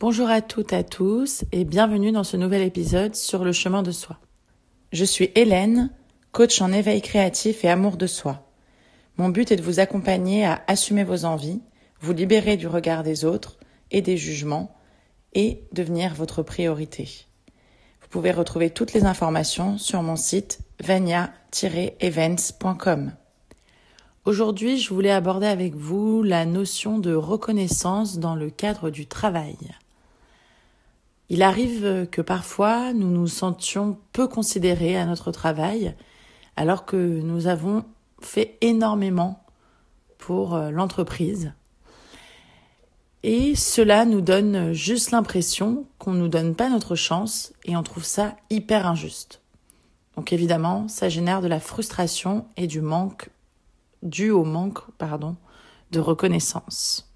Bonjour à toutes et à tous et bienvenue dans ce nouvel épisode sur le chemin de soi. Je suis Hélène, coach en éveil créatif et amour de soi. Mon but est de vous accompagner à assumer vos envies, vous libérer du regard des autres et des jugements et devenir votre priorité. Vous pouvez retrouver toutes les informations sur mon site vania-events.com. Aujourd'hui, je voulais aborder avec vous la notion de reconnaissance dans le cadre du travail. Il arrive que parfois nous nous sentions peu considérés à notre travail alors que nous avons fait énormément pour euh, l'entreprise. Et cela nous donne juste l'impression qu'on ne nous donne pas notre chance et on trouve ça hyper injuste. Donc évidemment, ça génère de la frustration et du manque, dû au manque, pardon, de reconnaissance.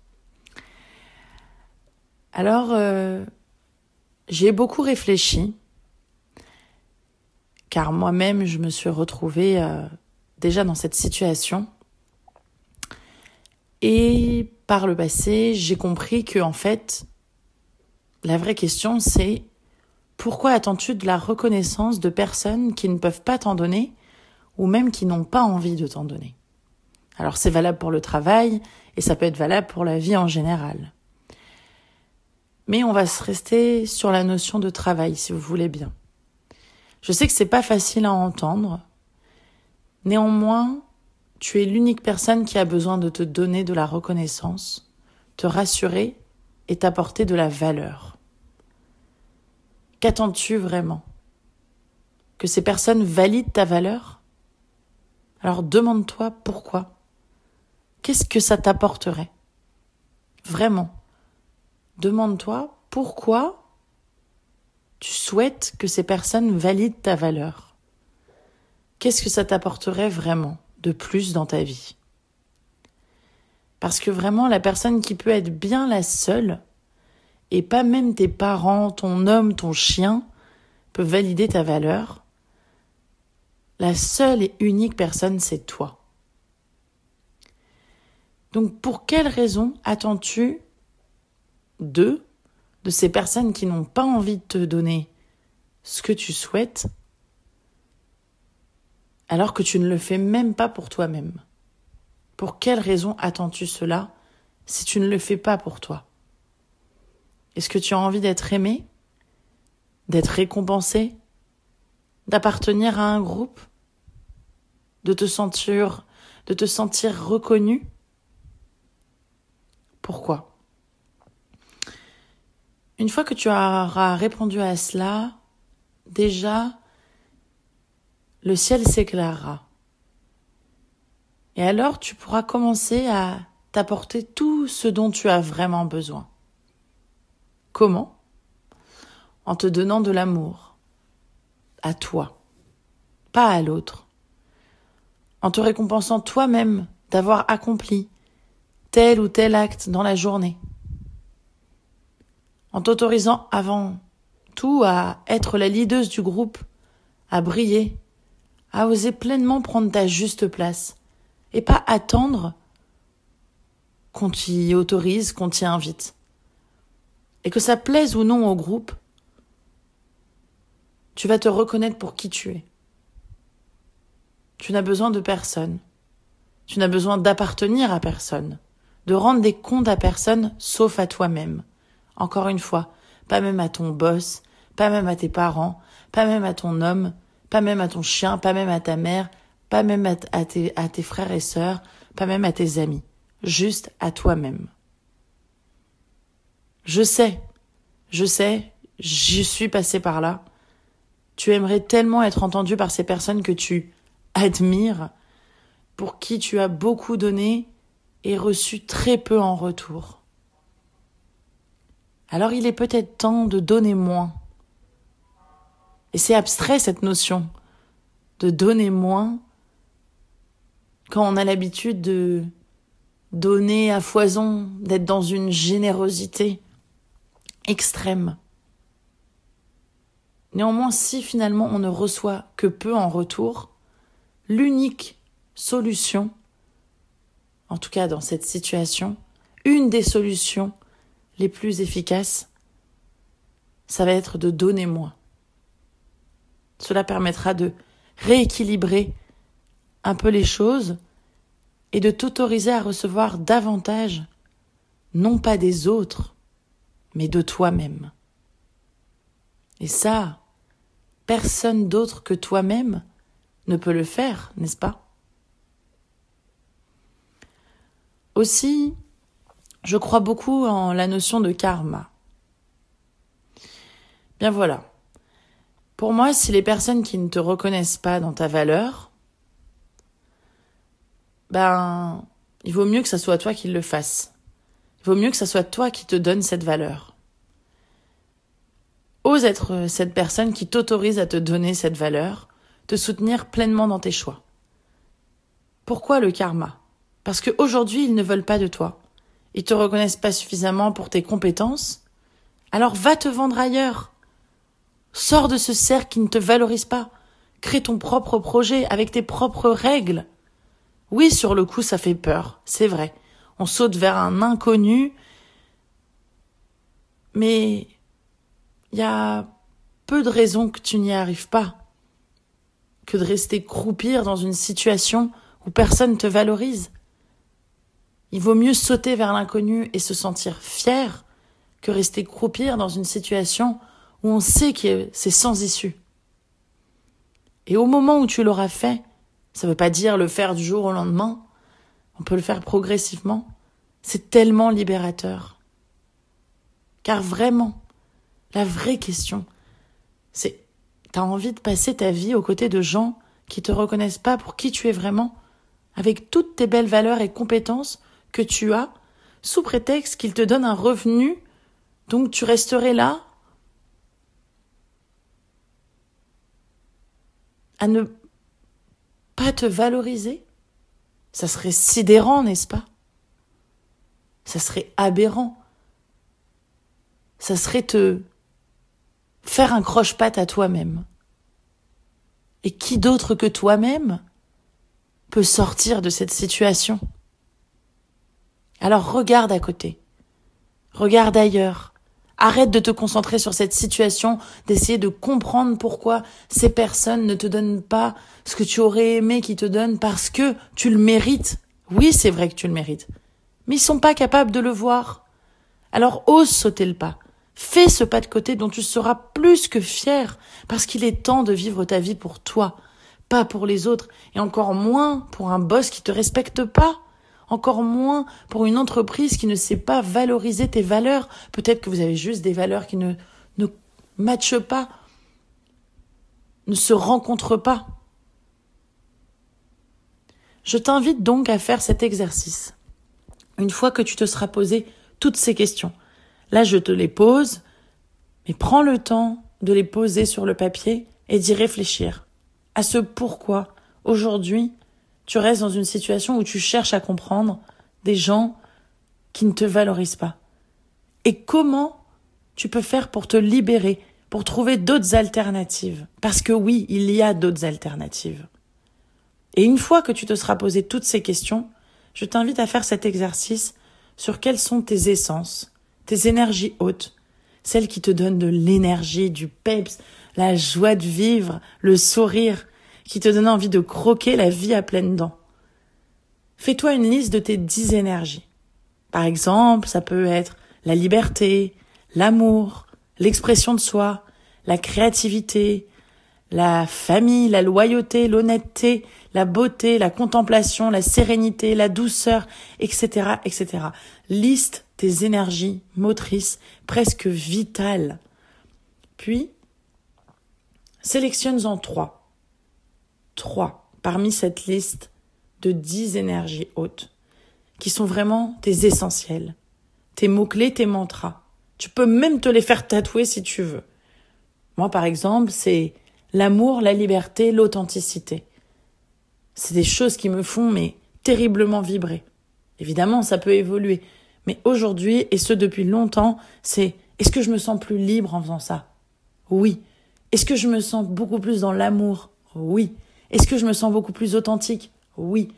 Alors, euh, j'ai beaucoup réfléchi, car moi-même, je me suis retrouvée euh, déjà dans cette situation. Et par le passé, j'ai compris que, en fait, la vraie question, c'est pourquoi attends-tu de la reconnaissance de personnes qui ne peuvent pas t'en donner ou même qui n'ont pas envie de t'en donner? Alors c'est valable pour le travail et ça peut être valable pour la vie en général. Mais on va se rester sur la notion de travail si vous voulez bien. Je sais que c'est pas facile à entendre. Néanmoins, tu es l'unique personne qui a besoin de te donner de la reconnaissance, te rassurer et t'apporter de la valeur. Qu'attends-tu vraiment? Que ces personnes valident ta valeur? Alors demande-toi pourquoi. Qu'est-ce que ça t'apporterait? Vraiment. Demande-toi pourquoi tu souhaites que ces personnes valident ta valeur. Qu'est-ce que ça t'apporterait vraiment de plus dans ta vie? Parce que vraiment, la personne qui peut être bien la seule, et pas même tes parents, ton homme, ton chien, peuvent valider ta valeur, la seule et unique personne, c'est toi. Donc pour quelle raison attends-tu d'eux, de ces personnes qui n'ont pas envie de te donner ce que tu souhaites, alors que tu ne le fais même pas pour toi-même. Pour quelle raison attends-tu cela si tu ne le fais pas pour toi? Est-ce que tu as envie d'être aimé D'être récompensé D'appartenir à un groupe De te sentir de te sentir reconnu? Pourquoi? Une fois que tu auras répondu à cela, déjà le ciel s'éclairera. Et alors tu pourras commencer à t'apporter tout ce dont tu as vraiment besoin. Comment? En te donnant de l'amour. À toi. Pas à l'autre. En te récompensant toi-même d'avoir accompli tel ou tel acte dans la journée. En t'autorisant avant tout à être la leaduse du groupe, à briller, à oser pleinement prendre ta juste place et pas attendre qu'on t'y autorise, qu'on t'y invite et que ça plaise ou non au groupe, tu vas te reconnaître pour qui tu es. Tu n'as besoin de personne. Tu n'as besoin d'appartenir à personne, de rendre des comptes à personne sauf à toi-même. Encore une fois, pas même à ton boss, pas même à tes parents, pas même à ton homme, pas même à ton chien, pas même à ta mère, pas même à, tes, tes frères et sœurs, pas même à tes amis. Juste à toi-même. Je sais, je sais, j'y suis passé par là. Tu aimerais tellement être entendu par ces personnes que tu admires, pour qui tu as beaucoup donné et reçu très peu en retour. Alors il est peut-être temps de donner moins. Et c'est abstrait cette notion de donner moins quand on a l'habitude de donner à foison, d'être dans une générosité extrême. Néanmoins, si finalement on ne reçoit que peu en retour, l'unique solution, en tout cas dans cette situation, une des solutions plus efficaces, ça va être de donner moins. Cela permettra de rééquilibrer un peu les choses et de t'autoriser à recevoir davantage, non pas des autres, mais de toi-même. Et ça, personne d'autre que toi-même ne peut le faire, n'est-ce pas? Aussi, je crois beaucoup en la notion de karma. Bien voilà. Pour moi, si les personnes qui ne te reconnaissent pas dans ta valeur, ben, il vaut mieux que ce soit toi qui le fasse. Il vaut mieux que ce soit toi qui te donne cette valeur. Ose être cette personne qui t'autorise à te donner cette valeur, te soutenir pleinement dans tes choix. Pourquoi le karma? Parce qu'aujourd'hui, ils ne veulent pas de toi. Ils te reconnaissent pas suffisamment pour tes compétences. Alors va te vendre ailleurs. Sors de ce cercle qui ne te valorise pas. Crée ton propre projet avec tes propres règles. Oui, sur le coup, ça fait peur, c'est vrai. On saute vers un inconnu, mais il y a peu de raisons que tu n'y arrives pas que de rester croupir dans une situation où personne te valorise. Il vaut mieux sauter vers l'inconnu et se sentir fier que rester croupir dans une situation où on sait que c'est sans issue. Et au moment où tu l'auras fait, ça ne veut pas dire le faire du jour au lendemain, on peut le faire progressivement, c'est tellement libérateur. Car vraiment, la vraie question, c'est t'as envie de passer ta vie aux côtés de gens qui te reconnaissent pas pour qui tu es vraiment, avec toutes tes belles valeurs et compétences que tu as, sous prétexte qu'ils te donnent un revenu, donc tu resterais là à ne pas te valoriser? Ça serait sidérant, n'est-ce pas? Ça serait aberrant. Ça serait te faire un croche-patte à toi-même. Et qui d'autre que toi-même peut sortir de cette situation? Alors regarde à côté, regarde ailleurs, arrête de te concentrer sur cette situation, d'essayer de comprendre pourquoi ces personnes ne te donnent pas ce que tu aurais aimé qu'ils te donnent parce que tu le mérites. Oui, c'est vrai que tu le mérites, mais ils sont pas capables de le voir. Alors ose sauter le pas. Fais ce pas de côté dont tu seras plus que fier, parce qu'il est temps de vivre ta vie pour toi, pas pour les autres, et encore moins pour un boss qui te respecte pas, encore moins pour une entreprise qui ne sait pas valoriser tes valeurs. Peut-être que vous avez juste des valeurs qui ne, ne matchent pas, ne se rencontrent pas. Je t'invite donc à faire cet exercice. Une fois que tu te seras posé toutes ces questions, Là, je te les pose, mais prends le temps de les poser sur le papier et d'y réfléchir à ce pourquoi aujourd'hui tu restes dans une situation où tu cherches à comprendre des gens qui ne te valorisent pas. Et comment tu peux faire pour te libérer, pour trouver d'autres alternatives? Parce que oui, il y a d'autres alternatives. Et une fois que tu te seras posé toutes ces questions, je t'invite à faire cet exercice sur quelles sont tes essences, tes énergies hautes, celles qui te donnent de l'énergie, du peps, la joie de vivre, le sourire, qui te donnent envie de croquer la vie à pleines dents. Fais-toi une liste de tes dix énergies. Par exemple, ça peut être la liberté, l'amour, l'expression de soi, la créativité, la famille, la loyauté, l'honnêteté, la beauté, la contemplation, la sérénité, la douceur, etc., etc. Liste tes énergies motrices presque vitales. Puis, sélectionne-en trois. Trois parmi cette liste de dix énergies hautes, qui sont vraiment tes essentiels, tes mots-clés, tes mantras. Tu peux même te les faire tatouer si tu veux. Moi, par exemple, c'est l'amour, la liberté, l'authenticité. C'est des choses qui me font, mais terriblement vibrer. Évidemment, ça peut évoluer. Mais aujourd'hui, et ce depuis longtemps, c'est est-ce que je me sens plus libre en faisant ça? Oui. Est-ce que je me sens beaucoup plus dans l'amour? Oui. Est-ce que je me sens beaucoup plus authentique? Oui.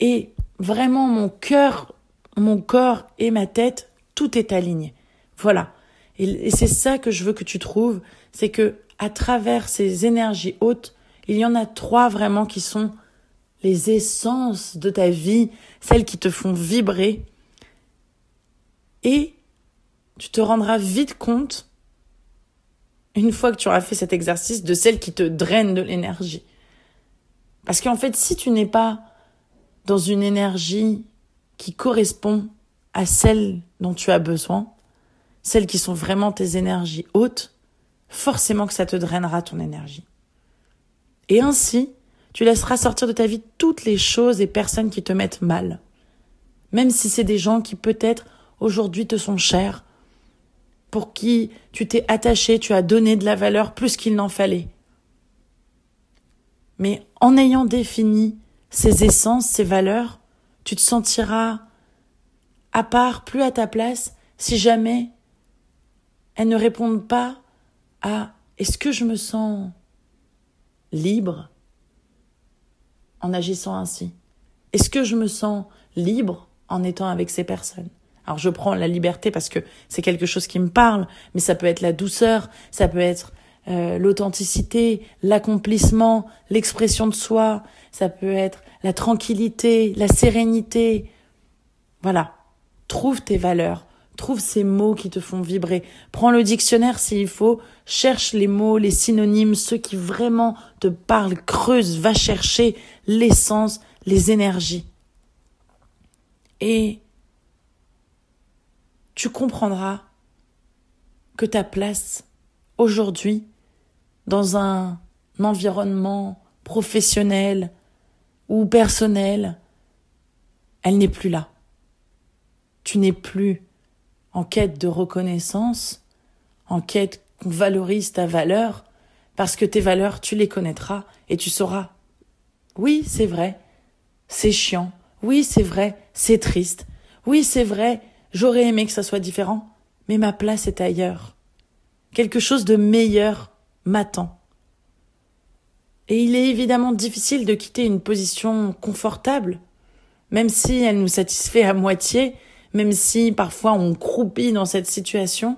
Et vraiment, mon cœur, mon corps et ma tête, tout est aligné. Voilà. Et, c'est ça que je veux que tu trouves, c'est que à travers ces énergies hautes, il y en a trois vraiment qui sont les essences de ta vie, celles qui te font vibrer. Et tu te rendras vite compte, une fois que tu auras fait cet exercice, de celles qui te drainent de l'énergie. Parce qu'en fait, si tu n'es pas dans une énergie qui correspond à celle dont tu as besoin, celles qui sont vraiment tes énergies hautes, forcément que ça te drainera ton énergie. Et ainsi, tu laisseras sortir de ta vie toutes les choses et personnes qui te mettent mal. Même si c'est des gens qui peut-être aujourd'hui te sont chers, pour qui tu t'es attaché, tu as donné de la valeur plus qu'il n'en fallait. Mais en ayant défini ces essences, ces valeurs, tu te sentiras à part, plus à ta place, si jamais elles ne répondent pas à est-ce que je me sens libre en agissant ainsi? Est-ce que je me sens libre en étant avec ces personnes? Alors je prends la liberté parce que c'est quelque chose qui me parle, mais ça peut être la douceur, ça peut être euh, l'authenticité, l'accomplissement, l'expression de soi, ça peut être la tranquillité, la sérénité. Voilà, trouve tes valeurs, trouve ces mots qui te font vibrer. Prends le dictionnaire s'il faut, cherche les mots, les synonymes, ceux qui vraiment te parlent, creuse, va chercher l'essence, les énergies. Et tu comprendras que ta place aujourd'hui dans un environnement professionnel ou personnel, elle n'est plus là. Tu n'es plus en quête de reconnaissance, en quête qu'on valorise ta valeur, parce que tes valeurs, tu les connaîtras et tu sauras. Oui, c'est vrai, c'est chiant. Oui, c'est vrai, c'est triste. Oui, c'est vrai, j'aurais aimé que ça soit différent, mais ma place est ailleurs. Quelque chose de meilleur m'attend. Et il est évidemment difficile de quitter une position confortable, même si elle nous satisfait à moitié, même si parfois on croupit dans cette situation,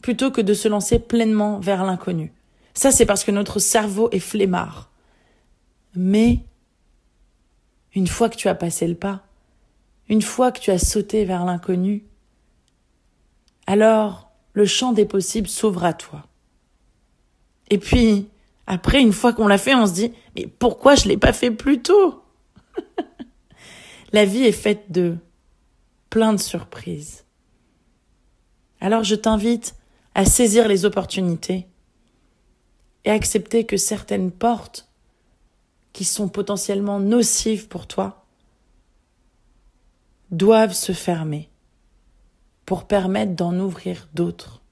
plutôt que de se lancer pleinement vers l'inconnu. Ça, c'est parce que notre cerveau est flemmard. Mais, une fois que tu as passé le pas, une fois que tu as sauté vers l'inconnu, alors le champ des possibles s'ouvre à toi. Et puis, après, une fois qu'on l'a fait, on se dit, mais pourquoi je l'ai pas fait plus tôt? La vie est faite de plein de surprises. Alors je t'invite à saisir les opportunités et accepter que certaines portes qui sont potentiellement nocives pour toi doivent se fermer pour permettre d'en ouvrir d'autres.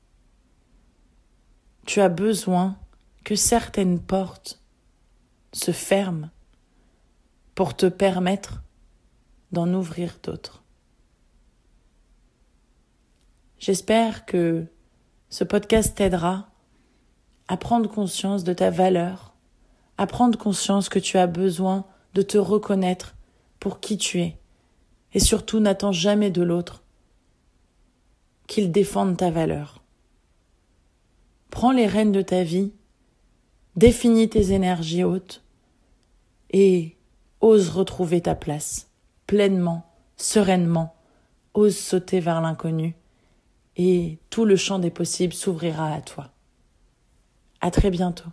Tu as besoin que certaines portes se ferment pour te permettre d'en ouvrir d'autres. J'espère que ce podcast t'aidera à prendre conscience de ta valeur, à prendre conscience que tu as besoin de te reconnaître pour qui tu es, et surtout n'attends jamais de l'autre qu'il défende ta valeur. Prends les rênes de ta vie Définis tes énergies hautes et ose retrouver ta place pleinement, sereinement, ose sauter vers l'inconnu et tout le champ des possibles s'ouvrira à toi. À très bientôt.